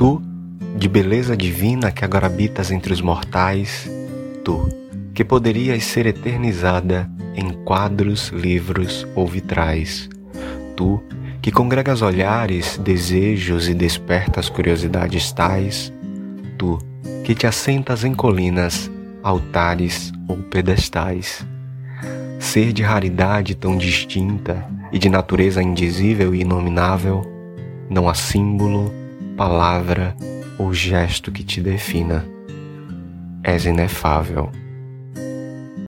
Tu, de beleza divina que agora habitas entre os mortais, tu, que poderias ser eternizada em quadros, livros ou vitrais, tu, que congregas olhares, desejos e despertas curiosidades tais, tu, que te assentas em colinas, altares ou pedestais. Ser de raridade tão distinta e de natureza indizível e inominável, não há símbolo, palavra ou gesto que te defina. És inefável.